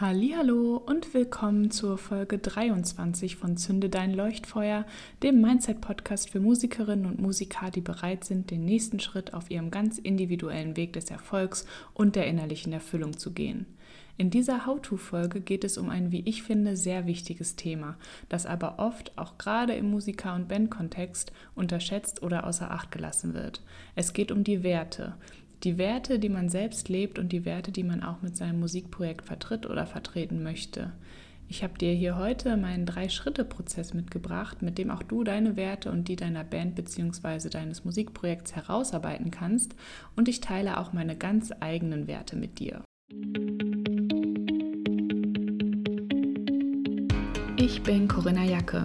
Hallo und willkommen zur Folge 23 von Zünde dein Leuchtfeuer, dem Mindset Podcast für Musikerinnen und Musiker, die bereit sind, den nächsten Schritt auf ihrem ganz individuellen Weg des Erfolgs und der innerlichen Erfüllung zu gehen. In dieser How-to-Folge geht es um ein, wie ich finde, sehr wichtiges Thema, das aber oft auch gerade im Musiker- und Bandkontext unterschätzt oder außer Acht gelassen wird. Es geht um die Werte die Werte, die man selbst lebt und die Werte, die man auch mit seinem Musikprojekt vertritt oder vertreten möchte. Ich habe dir hier heute meinen Drei-Schritte-Prozess mitgebracht, mit dem auch du deine Werte und die deiner Band bzw. deines Musikprojekts herausarbeiten kannst und ich teile auch meine ganz eigenen Werte mit dir. Ich bin Corinna Jacke.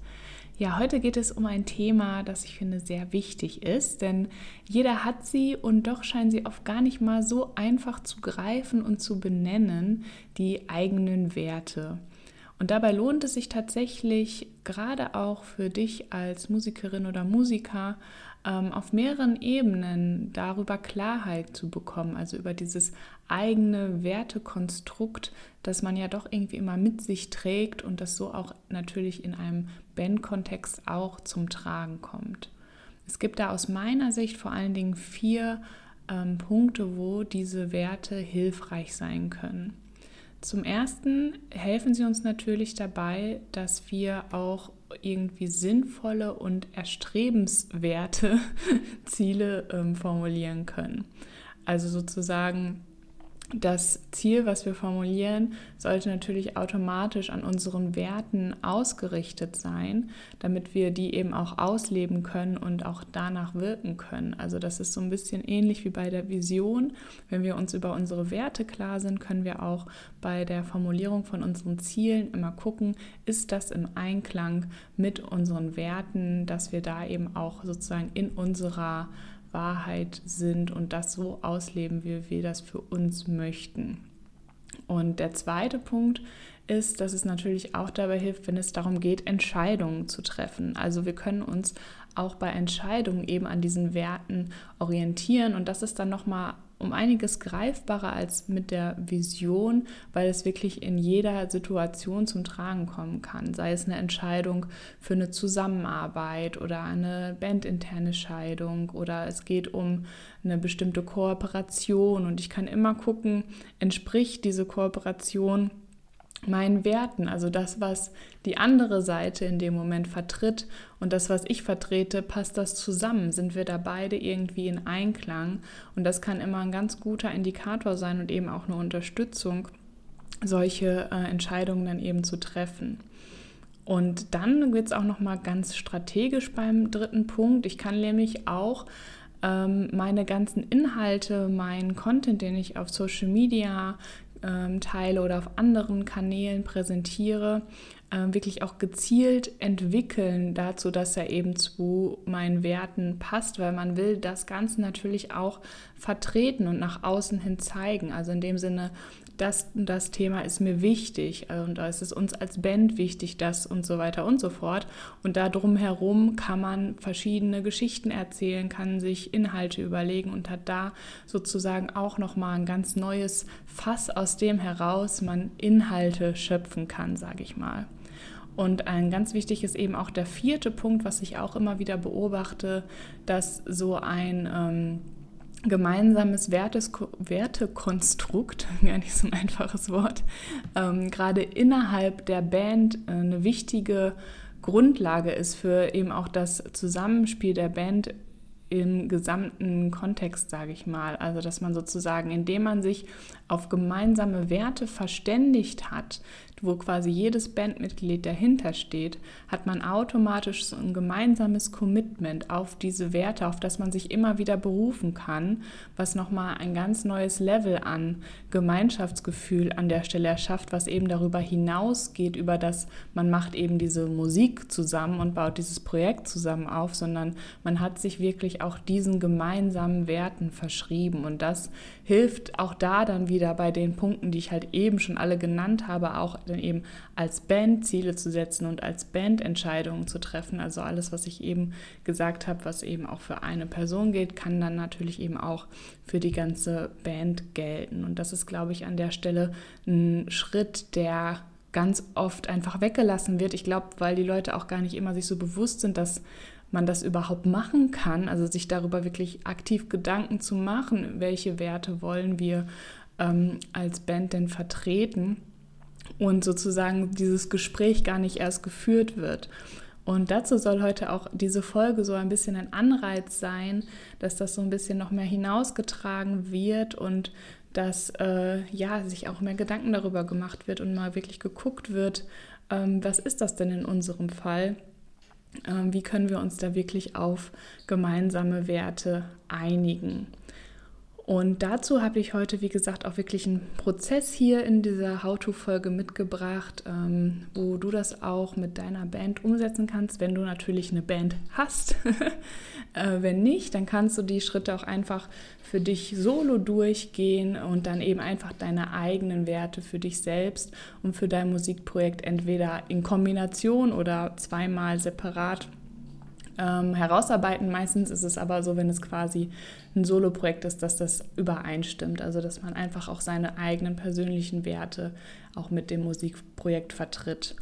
Ja, heute geht es um ein Thema, das ich finde sehr wichtig ist, denn jeder hat sie und doch scheinen sie oft gar nicht mal so einfach zu greifen und zu benennen, die eigenen Werte. Und dabei lohnt es sich tatsächlich, gerade auch für dich als Musikerin oder Musiker, ähm, auf mehreren Ebenen darüber Klarheit zu bekommen, also über dieses eigene Wertekonstrukt, das man ja doch irgendwie immer mit sich trägt und das so auch natürlich in einem Bandkontext auch zum Tragen kommt. Es gibt da aus meiner Sicht vor allen Dingen vier ähm, Punkte, wo diese Werte hilfreich sein können. Zum Ersten helfen sie uns natürlich dabei, dass wir auch irgendwie sinnvolle und erstrebenswerte Ziele ähm, formulieren können. Also sozusagen das Ziel, was wir formulieren, sollte natürlich automatisch an unseren Werten ausgerichtet sein, damit wir die eben auch ausleben können und auch danach wirken können. Also das ist so ein bisschen ähnlich wie bei der Vision. Wenn wir uns über unsere Werte klar sind, können wir auch bei der Formulierung von unseren Zielen immer gucken, ist das im Einklang mit unseren Werten, dass wir da eben auch sozusagen in unserer Wahrheit sind und das so ausleben, wie wir das für uns möchten. Und der zweite Punkt ist, dass es natürlich auch dabei hilft, wenn es darum geht, Entscheidungen zu treffen. Also wir können uns auch bei Entscheidungen eben an diesen Werten orientieren und das ist dann nochmal um einiges greifbarer als mit der Vision, weil es wirklich in jeder Situation zum Tragen kommen kann. Sei es eine Entscheidung für eine Zusammenarbeit oder eine bandinterne Scheidung oder es geht um eine bestimmte Kooperation und ich kann immer gucken, entspricht diese Kooperation meinen Werten, also das, was die andere Seite in dem Moment vertritt und das, was ich vertrete, passt das zusammen? Sind wir da beide irgendwie in Einklang? Und das kann immer ein ganz guter Indikator sein und eben auch eine Unterstützung, solche äh, Entscheidungen dann eben zu treffen. Und dann wird es auch nochmal ganz strategisch beim dritten Punkt. Ich kann nämlich auch ähm, meine ganzen Inhalte, meinen Content, den ich auf Social Media ähm, teile oder auf anderen Kanälen präsentiere, äh, wirklich auch gezielt entwickeln dazu, dass er eben zu meinen Werten passt, weil man will das Ganze natürlich auch vertreten und nach außen hin zeigen. Also in dem Sinne, das, das Thema ist mir wichtig äh, und da ist es uns als Band wichtig, das und so weiter und so fort. Und da drumherum kann man verschiedene Geschichten erzählen, kann sich Inhalte überlegen und hat da sozusagen auch nochmal ein ganz neues Fass, aus dem heraus man Inhalte schöpfen kann, sage ich mal. Und ein ganz wichtig ist eben auch der vierte Punkt, was ich auch immer wieder beobachte, dass so ein ähm, gemeinsames Wertes Wertekonstrukt, gar nicht so ein einfaches Wort, ähm, gerade innerhalb der Band äh, eine wichtige Grundlage ist für eben auch das Zusammenspiel der Band im gesamten Kontext, sage ich mal. Also dass man sozusagen, indem man sich auf gemeinsame Werte verständigt hat, wo quasi jedes Bandmitglied dahinter steht, hat man automatisch so ein gemeinsames Commitment auf diese Werte, auf das man sich immer wieder berufen kann, was nochmal ein ganz neues Level an Gemeinschaftsgefühl an der Stelle erschafft, was eben darüber hinausgeht, über das man macht eben diese Musik zusammen und baut dieses Projekt zusammen auf, sondern man hat sich wirklich auch diesen gemeinsamen Werten verschrieben. Und das hilft auch da dann wieder bei den Punkten, die ich halt eben schon alle genannt habe, auch dann eben als Band Ziele zu setzen und als Band Entscheidungen zu treffen. Also alles, was ich eben gesagt habe, was eben auch für eine Person gilt, kann dann natürlich eben auch für die ganze Band gelten. Und das ist, glaube ich, an der Stelle ein Schritt, der ganz oft einfach weggelassen wird. Ich glaube, weil die Leute auch gar nicht immer sich so bewusst sind, dass man das überhaupt machen kann, also sich darüber wirklich aktiv Gedanken zu machen, welche Werte wollen wir ähm, als Band denn vertreten und sozusagen dieses Gespräch gar nicht erst geführt wird. Und dazu soll heute auch diese Folge so ein bisschen ein Anreiz sein, dass das so ein bisschen noch mehr hinausgetragen wird und dass äh, ja sich auch mehr Gedanken darüber gemacht wird und mal wirklich geguckt wird, ähm, was ist das denn in unserem Fall? Ähm, wie können wir uns da wirklich auf gemeinsame Werte einigen? Und dazu habe ich heute, wie gesagt, auch wirklich einen Prozess hier in dieser How-To-Folge mitgebracht, ähm, wo du das auch mit deiner Band umsetzen kannst, wenn du natürlich eine Band hast. äh, wenn nicht, dann kannst du die Schritte auch einfach für dich solo durchgehen und dann eben einfach deine eigenen Werte für dich selbst und für dein Musikprojekt entweder in Kombination oder zweimal separat ähm, herausarbeiten. Meistens ist es aber so, wenn es quasi ein Solo-Projekt ist, dass das übereinstimmt. Also dass man einfach auch seine eigenen persönlichen Werte auch mit dem Musikprojekt vertritt.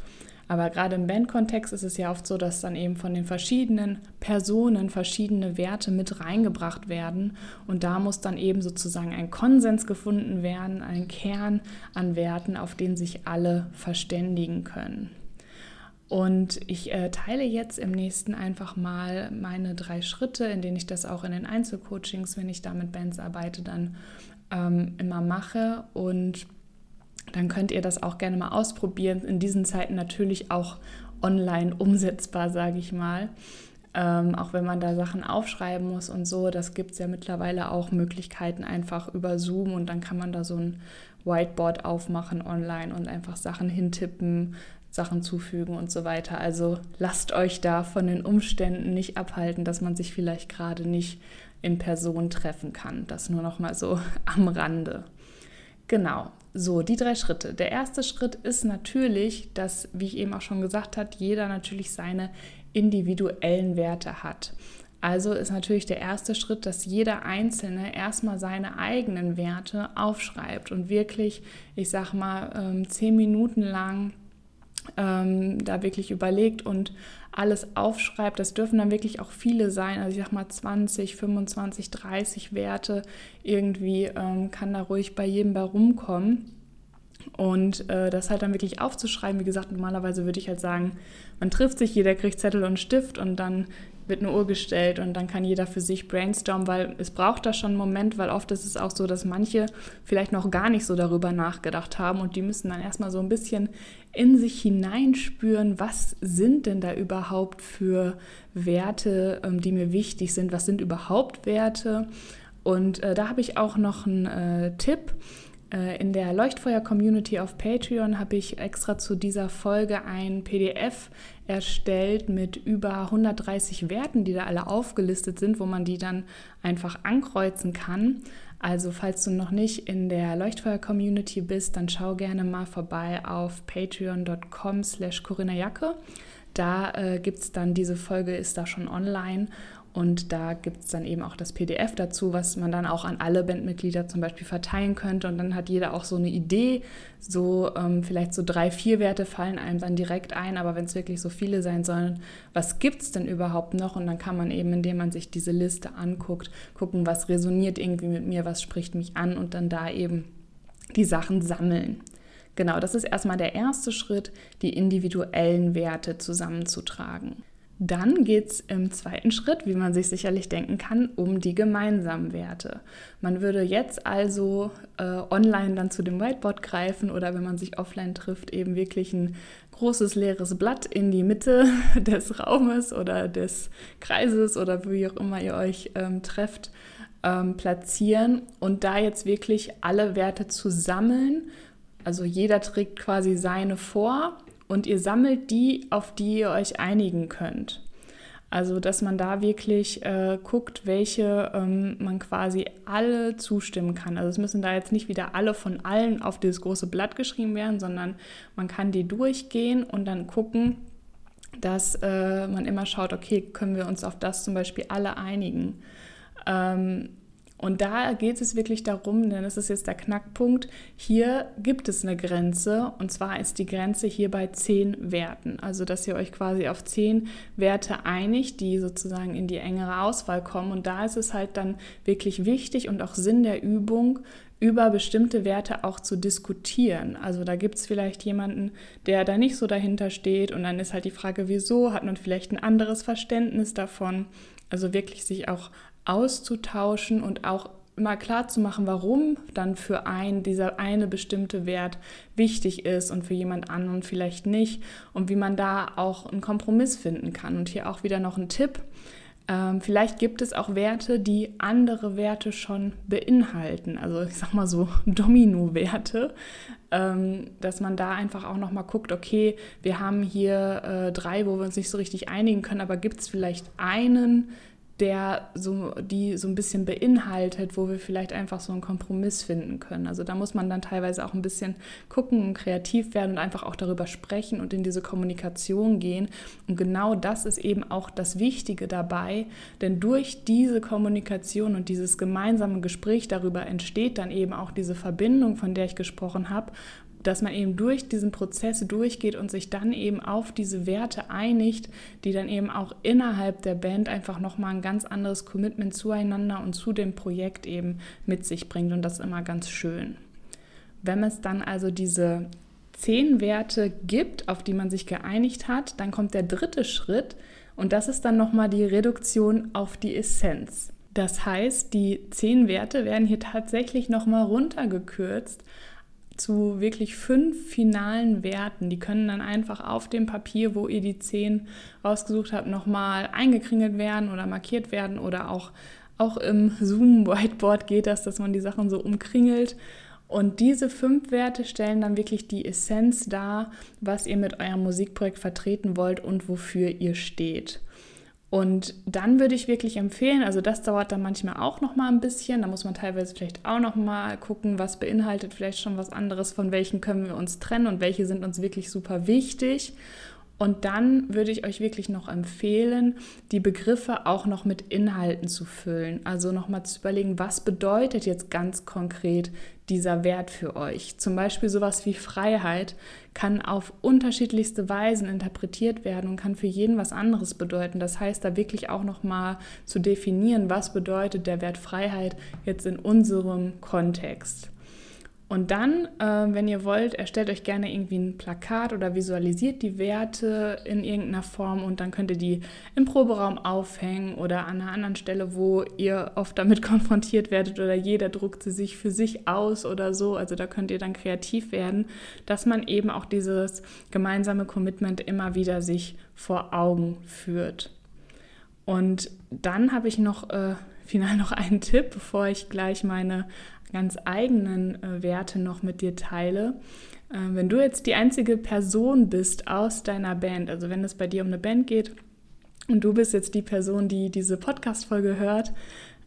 Aber gerade im Bandkontext ist es ja oft so, dass dann eben von den verschiedenen Personen verschiedene Werte mit reingebracht werden. Und da muss dann eben sozusagen ein Konsens gefunden werden, ein Kern an Werten, auf den sich alle verständigen können. Und ich äh, teile jetzt im nächsten einfach mal meine drei Schritte, in denen ich das auch in den Einzelcoachings, wenn ich da mit Bands arbeite, dann ähm, immer mache. Und dann könnt ihr das auch gerne mal ausprobieren. In diesen Zeiten natürlich auch online umsetzbar, sage ich mal. Ähm, auch wenn man da Sachen aufschreiben muss und so, das gibt es ja mittlerweile auch Möglichkeiten einfach über Zoom und dann kann man da so ein Whiteboard aufmachen online und einfach Sachen hintippen, Sachen zufügen und so weiter. Also lasst euch da von den Umständen nicht abhalten, dass man sich vielleicht gerade nicht in Person treffen kann. Das nur noch mal so am Rande. Genau. So, die drei Schritte. Der erste Schritt ist natürlich, dass, wie ich eben auch schon gesagt habe, jeder natürlich seine individuellen Werte hat. Also ist natürlich der erste Schritt, dass jeder Einzelne erstmal seine eigenen Werte aufschreibt und wirklich, ich sag mal, ähm, zehn Minuten lang ähm, da wirklich überlegt und alles aufschreibt. Das dürfen dann wirklich auch viele sein. Also ich sag mal 20, 25, 30 Werte irgendwie ähm, kann da ruhig bei jedem bei rumkommen. Und äh, das halt dann wirklich aufzuschreiben, wie gesagt, normalerweise würde ich halt sagen, man trifft sich, jeder kriegt Zettel und Stift und dann wird eine Uhr gestellt und dann kann jeder für sich brainstormen, weil es braucht da schon einen Moment, weil oft ist es auch so, dass manche vielleicht noch gar nicht so darüber nachgedacht haben und die müssen dann erstmal so ein bisschen in sich hineinspüren, was sind denn da überhaupt für Werte, ähm, die mir wichtig sind, was sind überhaupt Werte. Und äh, da habe ich auch noch einen äh, Tipp. Äh, in der Leuchtfeuer-Community auf Patreon habe ich extra zu dieser Folge ein PDF erstellt mit über 130 Werten, die da alle aufgelistet sind, wo man die dann einfach ankreuzen kann. Also falls du noch nicht in der Leuchtfeuer-Community bist, dann schau gerne mal vorbei auf patreon.com slash Corinna Jacke. Da äh, gibt es dann, diese Folge ist da schon online und da gibt es dann eben auch das PDF dazu, was man dann auch an alle Bandmitglieder zum Beispiel verteilen könnte. Und dann hat jeder auch so eine Idee. So ähm, vielleicht so drei, vier Werte fallen einem dann direkt ein. Aber wenn es wirklich so viele sein sollen, was gibt es denn überhaupt noch? Und dann kann man eben, indem man sich diese Liste anguckt, gucken, was resoniert irgendwie mit mir, was spricht mich an und dann da eben die Sachen sammeln. Genau, das ist erstmal der erste Schritt, die individuellen Werte zusammenzutragen. Dann geht es im zweiten Schritt, wie man sich sicherlich denken kann, um die gemeinsamen Werte. Man würde jetzt also äh, online dann zu dem Whiteboard greifen oder wenn man sich offline trifft, eben wirklich ein großes leeres Blatt in die Mitte des Raumes oder des Kreises oder wie auch immer ihr euch ähm, trefft, ähm, platzieren und da jetzt wirklich alle Werte zu sammeln. Also jeder trägt quasi seine vor und ihr sammelt die, auf die ihr euch einigen könnt. Also, dass man da wirklich äh, guckt, welche ähm, man quasi alle zustimmen kann. Also, es müssen da jetzt nicht wieder alle von allen auf dieses große Blatt geschrieben werden, sondern man kann die durchgehen und dann gucken, dass äh, man immer schaut, okay, können wir uns auf das zum Beispiel alle einigen. Ähm, und da geht es wirklich darum, denn das ist jetzt der Knackpunkt, hier gibt es eine Grenze und zwar ist die Grenze hier bei zehn Werten. Also dass ihr euch quasi auf zehn Werte einigt, die sozusagen in die engere Auswahl kommen. Und da ist es halt dann wirklich wichtig und auch Sinn der Übung, über bestimmte Werte auch zu diskutieren. Also da gibt es vielleicht jemanden, der da nicht so dahinter steht und dann ist halt die Frage, wieso, hat man vielleicht ein anderes Verständnis davon. Also wirklich sich auch auszutauschen und auch immer klar zu machen, warum dann für einen dieser eine bestimmte Wert wichtig ist und für jemand anderen vielleicht nicht und wie man da auch einen Kompromiss finden kann. Und hier auch wieder noch ein Tipp. Ähm, vielleicht gibt es auch Werte, die andere Werte schon beinhalten. Also ich sag mal so Domino-Werte, ähm, dass man da einfach auch nochmal guckt, okay, wir haben hier äh, drei, wo wir uns nicht so richtig einigen können, aber gibt es vielleicht einen, der so, die so ein bisschen beinhaltet, wo wir vielleicht einfach so einen Kompromiss finden können. Also da muss man dann teilweise auch ein bisschen gucken und kreativ werden und einfach auch darüber sprechen und in diese Kommunikation gehen. Und genau das ist eben auch das Wichtige dabei, denn durch diese Kommunikation und dieses gemeinsame Gespräch darüber entsteht dann eben auch diese Verbindung, von der ich gesprochen habe, dass man eben durch diesen Prozess durchgeht und sich dann eben auf diese Werte einigt, die dann eben auch innerhalb der Band einfach nochmal ein ganz anderes Commitment zueinander und zu dem Projekt eben mit sich bringt. Und das ist immer ganz schön. Wenn es dann also diese zehn Werte gibt, auf die man sich geeinigt hat, dann kommt der dritte Schritt und das ist dann nochmal die Reduktion auf die Essenz. Das heißt, die zehn Werte werden hier tatsächlich nochmal runtergekürzt zu wirklich fünf finalen Werten. Die können dann einfach auf dem Papier, wo ihr die zehn rausgesucht habt, nochmal eingekringelt werden oder markiert werden oder auch, auch im Zoom-Whiteboard geht das, dass man die Sachen so umkringelt. Und diese fünf Werte stellen dann wirklich die Essenz dar, was ihr mit eurem Musikprojekt vertreten wollt und wofür ihr steht. Und dann würde ich wirklich empfehlen, also das dauert dann manchmal auch noch mal ein bisschen, da muss man teilweise vielleicht auch noch mal gucken, was beinhaltet vielleicht schon was anderes, von welchen können wir uns trennen und welche sind uns wirklich super wichtig. Und dann würde ich euch wirklich noch empfehlen, die Begriffe auch noch mit Inhalten zu füllen. Also nochmal zu überlegen, was bedeutet jetzt ganz konkret dieser Wert für euch? Zum Beispiel sowas wie Freiheit kann auf unterschiedlichste Weisen interpretiert werden und kann für jeden was anderes bedeuten. Das heißt, da wirklich auch nochmal zu definieren, was bedeutet der Wert Freiheit jetzt in unserem Kontext. Und dann, äh, wenn ihr wollt, erstellt euch gerne irgendwie ein Plakat oder visualisiert die Werte in irgendeiner Form und dann könnt ihr die im Proberaum aufhängen oder an einer anderen Stelle, wo ihr oft damit konfrontiert werdet oder jeder druckt sie sich für sich aus oder so. Also da könnt ihr dann kreativ werden, dass man eben auch dieses gemeinsame Commitment immer wieder sich vor Augen führt. Und dann habe ich noch äh, final noch einen Tipp, bevor ich gleich meine ganz eigenen äh, Werte noch mit dir teile. Äh, wenn du jetzt die einzige Person bist aus deiner Band, also wenn es bei dir um eine Band geht und du bist jetzt die Person, die diese Podcast-Folge hört,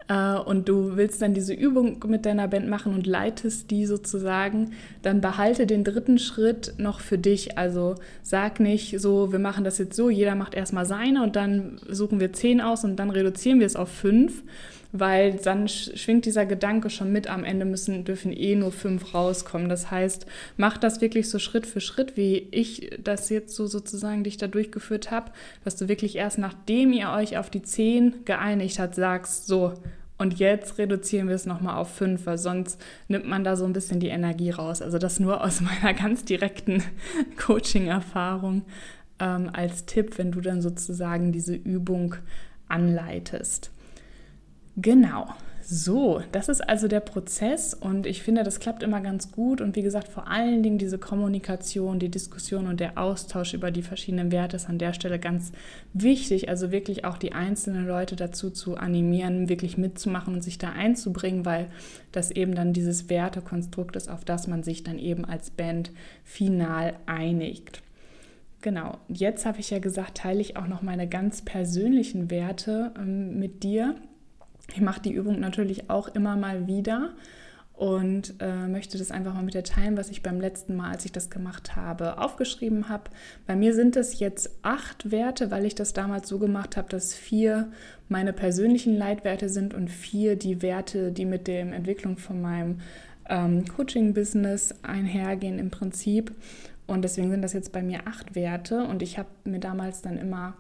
äh, und du willst dann diese Übung mit deiner Band machen und leitest die sozusagen, dann behalte den dritten Schritt noch für dich. Also sag nicht so, wir machen das jetzt so, jeder macht erstmal seine und dann suchen wir zehn aus und dann reduzieren wir es auf fünf, weil dann schwingt dieser Gedanke schon mit, am Ende müssen, dürfen eh nur fünf rauskommen. Das heißt, mach das wirklich so Schritt für Schritt, wie ich das jetzt so sozusagen dich da durchgeführt habe, dass du wirklich erst nachdem ihr euch auf die zehn geeinigt habt, sagst, so, und jetzt reduzieren wir es nochmal auf fünf, weil sonst nimmt man da so ein bisschen die Energie raus. Also das nur aus meiner ganz direkten Coaching-Erfahrung. ähm, als Tipp, wenn du dann sozusagen diese Übung anleitest. Genau. So, das ist also der Prozess und ich finde, das klappt immer ganz gut und wie gesagt, vor allen Dingen diese Kommunikation, die Diskussion und der Austausch über die verschiedenen Werte ist an der Stelle ganz wichtig, also wirklich auch die einzelnen Leute dazu zu animieren, wirklich mitzumachen und sich da einzubringen, weil das eben dann dieses Wertekonstrukt ist, auf das man sich dann eben als Band final einigt. Genau, jetzt habe ich ja gesagt, teile ich auch noch meine ganz persönlichen Werte ähm, mit dir ich mache die Übung natürlich auch immer mal wieder und äh, möchte das einfach mal mit dir teilen, was ich beim letzten Mal, als ich das gemacht habe, aufgeschrieben habe. Bei mir sind es jetzt acht Werte, weil ich das damals so gemacht habe, dass vier meine persönlichen Leitwerte sind und vier die Werte, die mit der Entwicklung von meinem ähm, Coaching-Business einhergehen im Prinzip. Und deswegen sind das jetzt bei mir acht Werte und ich habe mir damals dann immer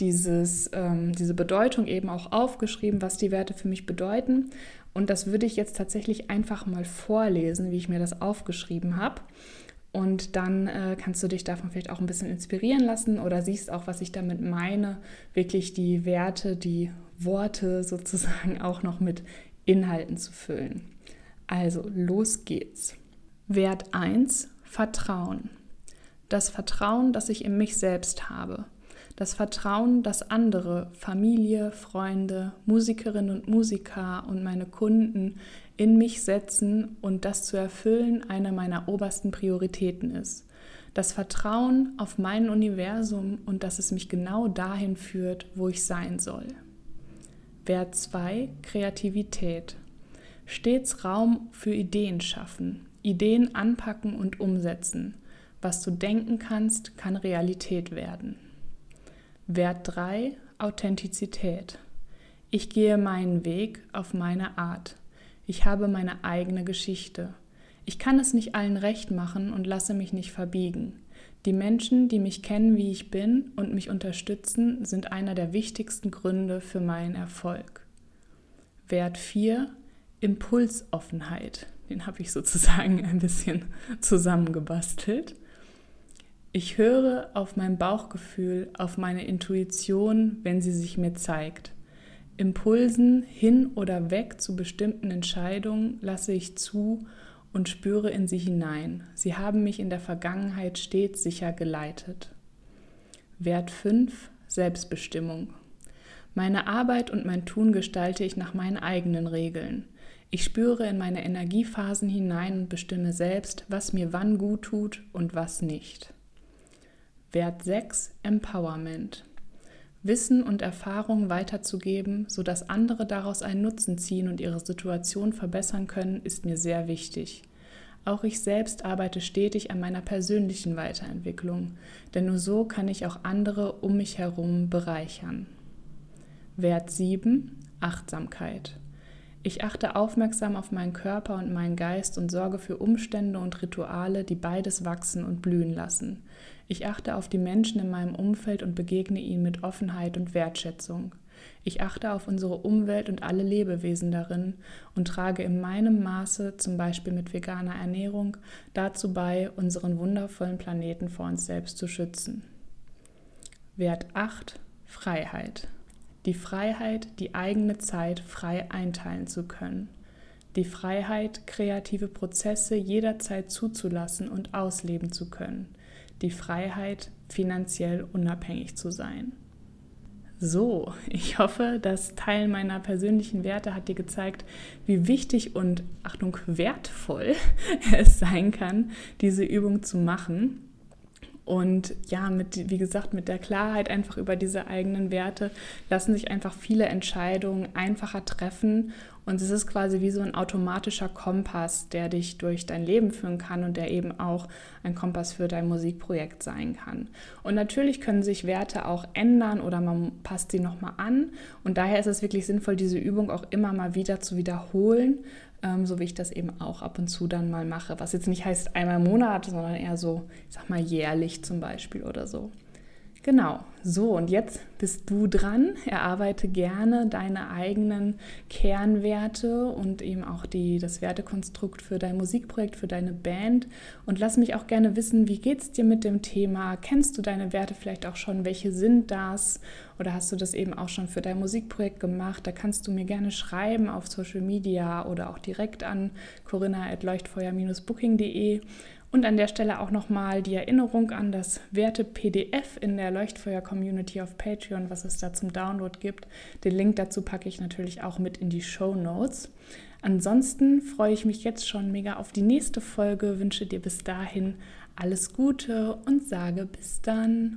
dieses, ähm, diese Bedeutung eben auch aufgeschrieben, was die Werte für mich bedeuten. Und das würde ich jetzt tatsächlich einfach mal vorlesen, wie ich mir das aufgeschrieben habe. Und dann äh, kannst du dich davon vielleicht auch ein bisschen inspirieren lassen oder siehst auch, was ich damit meine, wirklich die Werte, die Worte sozusagen auch noch mit Inhalten zu füllen. Also, los geht's. Wert 1, Vertrauen. Das Vertrauen, das ich in mich selbst habe das Vertrauen, dass andere, Familie, Freunde, Musikerinnen und Musiker und meine Kunden in mich setzen und das zu erfüllen eine meiner obersten Prioritäten ist. Das Vertrauen auf mein Universum und dass es mich genau dahin führt, wo ich sein soll. Wert 2, Kreativität. Stets Raum für Ideen schaffen, Ideen anpacken und umsetzen. Was du denken kannst, kann Realität werden. Wert 3, Authentizität. Ich gehe meinen Weg auf meine Art. Ich habe meine eigene Geschichte. Ich kann es nicht allen recht machen und lasse mich nicht verbiegen. Die Menschen, die mich kennen, wie ich bin und mich unterstützen, sind einer der wichtigsten Gründe für meinen Erfolg. Wert 4, Impulsoffenheit. Den habe ich sozusagen ein bisschen zusammengebastelt. Ich höre auf mein Bauchgefühl, auf meine Intuition, wenn sie sich mir zeigt. Impulsen hin oder weg zu bestimmten Entscheidungen lasse ich zu und spüre in sie hinein. Sie haben mich in der Vergangenheit stets sicher geleitet. Wert 5 Selbstbestimmung. Meine Arbeit und mein Tun gestalte ich nach meinen eigenen Regeln. Ich spüre in meine Energiephasen hinein und bestimme selbst, was mir wann gut tut und was nicht. Wert 6 Empowerment. Wissen und Erfahrung weiterzugeben, sodass andere daraus einen Nutzen ziehen und ihre Situation verbessern können, ist mir sehr wichtig. Auch ich selbst arbeite stetig an meiner persönlichen Weiterentwicklung, denn nur so kann ich auch andere um mich herum bereichern. Wert 7 Achtsamkeit. Ich achte aufmerksam auf meinen Körper und meinen Geist und sorge für Umstände und Rituale, die beides wachsen und blühen lassen. Ich achte auf die Menschen in meinem Umfeld und begegne ihnen mit Offenheit und Wertschätzung. Ich achte auf unsere Umwelt und alle Lebewesen darin und trage in meinem Maße, zum Beispiel mit veganer Ernährung, dazu bei, unseren wundervollen Planeten vor uns selbst zu schützen. Wert 8 Freiheit. Die Freiheit, die eigene Zeit frei einteilen zu können. Die Freiheit, kreative Prozesse jederzeit zuzulassen und ausleben zu können die Freiheit, finanziell unabhängig zu sein. So, ich hoffe, das Teil meiner persönlichen Werte hat dir gezeigt, wie wichtig und, Achtung, wertvoll es sein kann, diese Übung zu machen. Und ja, mit, wie gesagt, mit der Klarheit einfach über diese eigenen Werte lassen sich einfach viele Entscheidungen einfacher treffen und es ist quasi wie so ein automatischer Kompass, der dich durch dein Leben führen kann und der eben auch ein Kompass für dein Musikprojekt sein kann. Und natürlich können sich Werte auch ändern oder man passt sie nochmal an. Und daher ist es wirklich sinnvoll, diese Übung auch immer mal wieder zu wiederholen, ähm, so wie ich das eben auch ab und zu dann mal mache. Was jetzt nicht heißt einmal im Monat, sondern eher so, ich sag mal, jährlich zum Beispiel oder so. Genau, so und jetzt bist du dran. Erarbeite gerne deine eigenen Kernwerte und eben auch die, das Wertekonstrukt für dein Musikprojekt, für deine Band. Und lass mich auch gerne wissen, wie geht es dir mit dem Thema? Kennst du deine Werte vielleicht auch schon? Welche sind das? Oder hast du das eben auch schon für dein Musikprojekt gemacht? Da kannst du mir gerne schreiben auf Social Media oder auch direkt an corinna.leuchtfeuer-booking.de. Und an der Stelle auch nochmal die Erinnerung an das Werte-PDF in der Leuchtfeuer-Community auf Patreon, was es da zum Download gibt. Den Link dazu packe ich natürlich auch mit in die Show Notes. Ansonsten freue ich mich jetzt schon mega auf die nächste Folge, wünsche dir bis dahin alles Gute und sage bis dann.